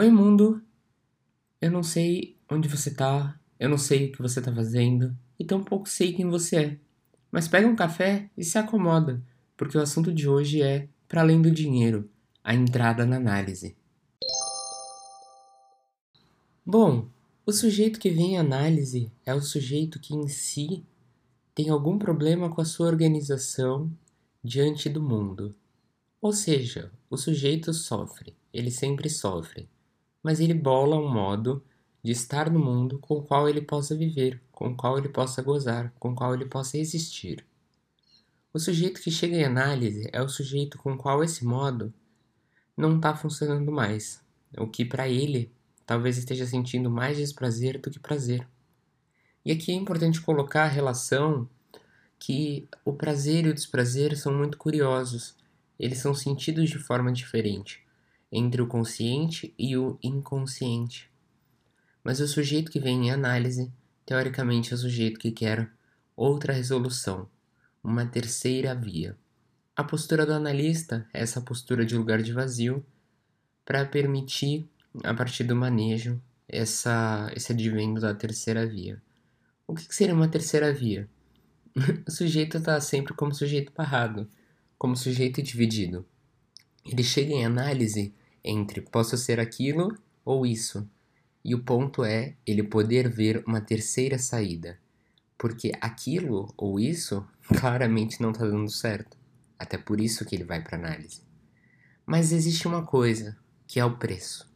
Oi, mundo! Eu não sei onde você tá, eu não sei o que você tá fazendo, e tampouco sei quem você é. Mas pega um café e se acomoda, porque o assunto de hoje é para além do dinheiro, a entrada na análise. Bom, o sujeito que vem em análise é o sujeito que em si tem algum problema com a sua organização diante do mundo. Ou seja, o sujeito sofre, ele sempre sofre, mas ele bola um modo de estar no mundo com o qual ele possa viver, com o qual ele possa gozar, com o qual ele possa existir. O sujeito que chega em análise é o sujeito com o qual esse modo não está funcionando mais, o que para ele talvez esteja sentindo mais desprazer do que prazer. E aqui é importante colocar a relação que o prazer e o desprazer são muito curiosos eles são sentidos de forma diferente entre o consciente e o inconsciente. Mas o sujeito que vem em análise, teoricamente, é o sujeito que quer outra resolução, uma terceira via. A postura do analista é essa postura de lugar de vazio para permitir, a partir do manejo, essa, esse advento da terceira via. O que, que seria uma terceira via? o sujeito está sempre como sujeito parado como sujeito dividido. Ele chega em análise entre posso ser aquilo ou isso. E o ponto é ele poder ver uma terceira saída. Porque aquilo ou isso claramente não está dando certo. Até por isso que ele vai para análise. Mas existe uma coisa, que é o preço.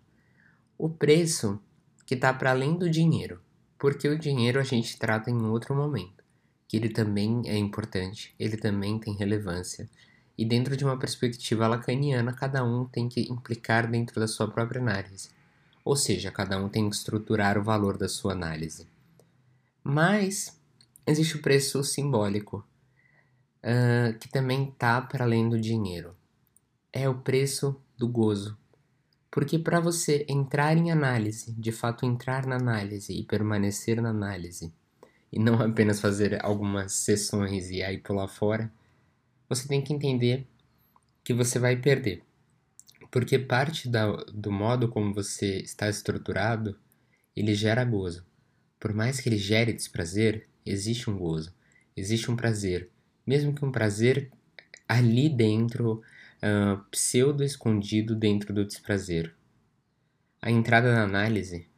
O preço que está para além do dinheiro. Porque o dinheiro a gente trata em outro momento. Que ele também é importante, ele também tem relevância e dentro de uma perspectiva lacaniana, cada um tem que implicar dentro da sua própria análise. Ou seja, cada um tem que estruturar o valor da sua análise. Mas existe o preço simbólico, uh, que também está para além do dinheiro. É o preço do gozo. Porque para você entrar em análise, de fato entrar na análise e permanecer na análise, e não apenas fazer algumas sessões e aí pular fora, você tem que entender que você vai perder. Porque parte da, do modo como você está estruturado, ele gera gozo. Por mais que ele gere desprazer, existe um gozo, existe um prazer. Mesmo que um prazer ali dentro, uh, pseudo-escondido dentro do desprazer. A entrada na análise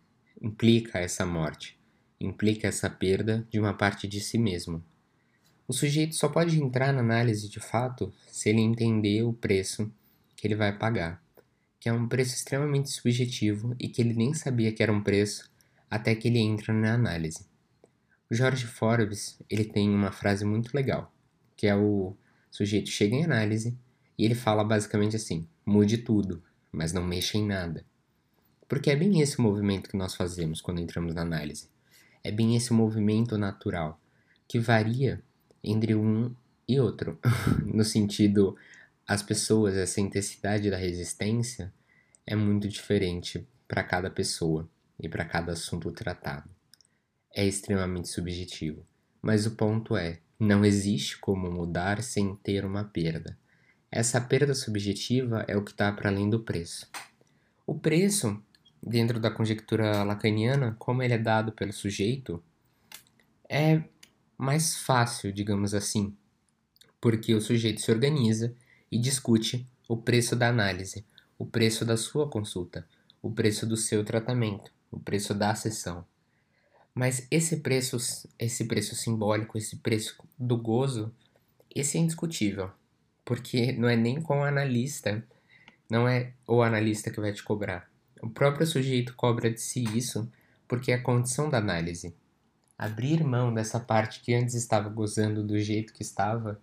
implica essa morte, implica essa perda de uma parte de si mesmo. O sujeito só pode entrar na análise de fato se ele entender o preço que ele vai pagar, que é um preço extremamente subjetivo e que ele nem sabia que era um preço até que ele entra na análise. O George Forbes ele tem uma frase muito legal, que é o sujeito chega em análise e ele fala basicamente assim: mude tudo, mas não mexa em nada. Porque é bem esse o movimento que nós fazemos quando entramos na análise. É bem esse movimento natural, que varia entre um e outro. no sentido, as pessoas, essa intensidade da resistência é muito diferente para cada pessoa e para cada assunto tratado. É extremamente subjetivo. Mas o ponto é: não existe como mudar sem ter uma perda. Essa perda subjetiva é o que está para além do preço. O preço, dentro da conjectura lacaniana, como ele é dado pelo sujeito, é mais fácil, digamos assim, porque o sujeito se organiza e discute o preço da análise, o preço da sua consulta, o preço do seu tratamento, o preço da sessão. Mas esse preço, esse preço simbólico, esse preço do gozo, esse é indiscutível, porque não é nem com o analista, não é o analista que vai te cobrar. O próprio sujeito cobra de si isso porque é a condição da análise. Abrir mão dessa parte que antes estava gozando do jeito que estava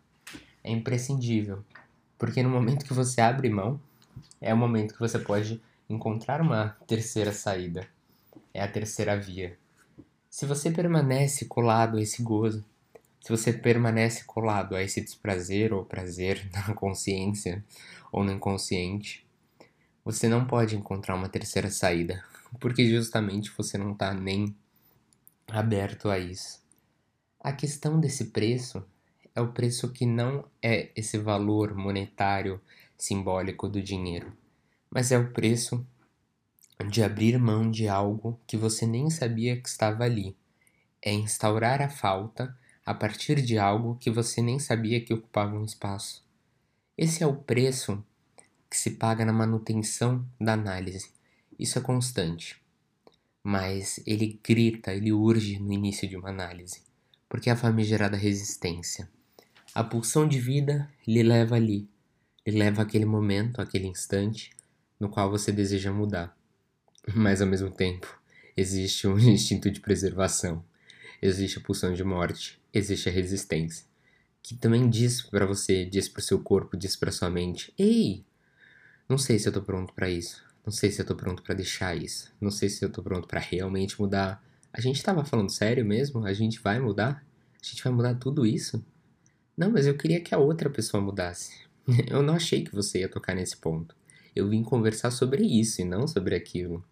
é imprescindível, porque no momento que você abre mão, é o momento que você pode encontrar uma terceira saída. É a terceira via. Se você permanece colado a esse gozo, se você permanece colado a esse desprazer ou prazer na consciência ou no inconsciente, você não pode encontrar uma terceira saída, porque justamente você não está nem aberto a isso. A questão desse preço é o preço que não é esse valor monetário simbólico do dinheiro, mas é o preço de abrir mão de algo que você nem sabia que estava ali. É instaurar a falta a partir de algo que você nem sabia que ocupava um espaço. Esse é o preço que se paga na manutenção da análise. Isso é constante. Mas ele grita, ele urge no início de uma análise, porque é a famigerada resistência. A pulsão de vida lhe leva ali, lhe leva aquele momento, aquele instante no qual você deseja mudar. Mas ao mesmo tempo, existe um instinto de preservação, existe a pulsão de morte, existe a resistência, que também diz para você, diz para o seu corpo, diz para sua mente: "Ei, não sei se eu tô pronto para isso. Não sei se eu tô pronto para deixar isso. Não sei se eu tô pronto para realmente mudar. A gente tava falando sério mesmo? A gente vai mudar? A gente vai mudar tudo isso? Não, mas eu queria que a outra pessoa mudasse. Eu não achei que você ia tocar nesse ponto. Eu vim conversar sobre isso e não sobre aquilo.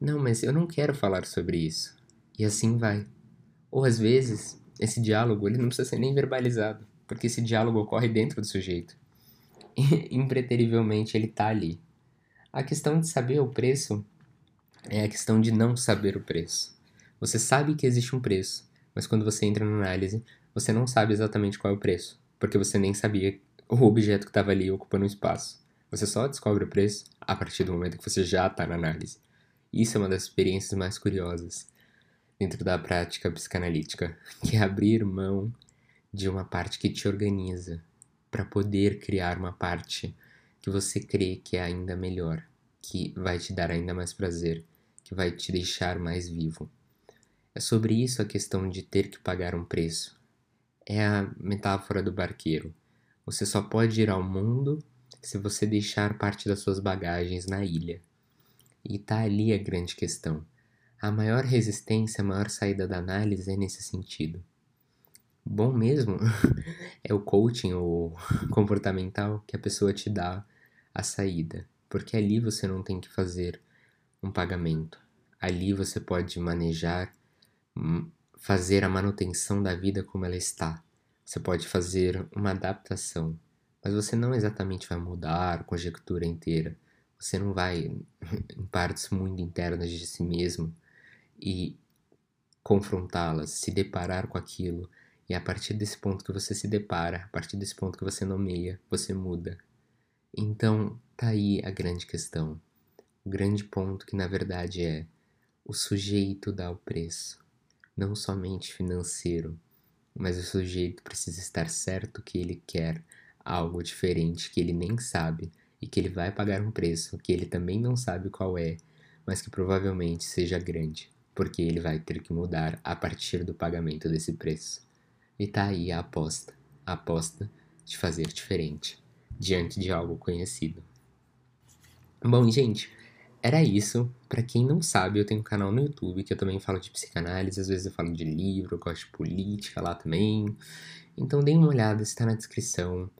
Não, mas eu não quero falar sobre isso. E assim vai. Ou às vezes, esse diálogo ele não precisa ser nem verbalizado, porque esse diálogo ocorre dentro do sujeito. impreterivelmente ele tá ali. A questão de saber o preço é a questão de não saber o preço. Você sabe que existe um preço, mas quando você entra na análise, você não sabe exatamente qual é o preço, porque você nem sabia o objeto que estava ali ocupando o espaço. Você só descobre o preço a partir do momento que você já está na análise. Isso é uma das experiências mais curiosas dentro da prática psicanalítica, que é abrir mão de uma parte que te organiza, para poder criar uma parte que você crê que é ainda melhor, que vai te dar ainda mais prazer, que vai te deixar mais vivo. É sobre isso a questão de ter que pagar um preço. É a metáfora do barqueiro. Você só pode ir ao mundo se você deixar parte das suas bagagens na ilha. E tá ali a grande questão. A maior resistência, a maior saída da análise é nesse sentido bom mesmo é o coaching ou comportamental que a pessoa te dá a saída, porque ali você não tem que fazer um pagamento. Ali você pode manejar, hum, fazer a manutenção da vida como ela está. Você pode fazer uma adaptação, mas você não exatamente vai mudar a conjectura inteira. Você não vai em partes muito internas de si mesmo e confrontá-las, se deparar com aquilo e a partir desse ponto que você se depara, a partir desse ponto que você nomeia, você muda. Então, tá aí a grande questão. O grande ponto que na verdade é o sujeito dá o preço, não somente financeiro, mas o sujeito precisa estar certo que ele quer algo diferente que ele nem sabe e que ele vai pagar um preço que ele também não sabe qual é, mas que provavelmente seja grande, porque ele vai ter que mudar a partir do pagamento desse preço. E tá aí a aposta, a aposta de fazer diferente diante de algo conhecido. Bom, gente, era isso. Para quem não sabe, eu tenho um canal no YouTube que eu também falo de psicanálise, às vezes eu falo de livro, eu gosto de política lá também. Então deem uma olhada, está na descrição.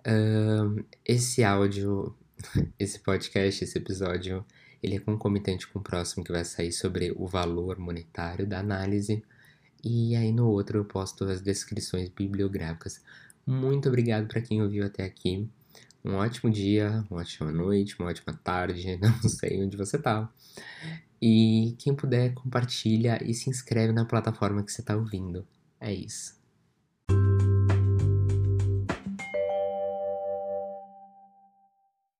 Uh, esse áudio, esse podcast, esse episódio, ele é concomitante com o próximo que vai sair sobre o valor monetário da análise. E aí no outro eu posto as descrições bibliográficas. Muito obrigado para quem ouviu até aqui. Um ótimo dia, uma ótima noite, uma ótima tarde, não sei onde você tá. E quem puder, compartilha e se inscreve na plataforma que você tá ouvindo. É isso.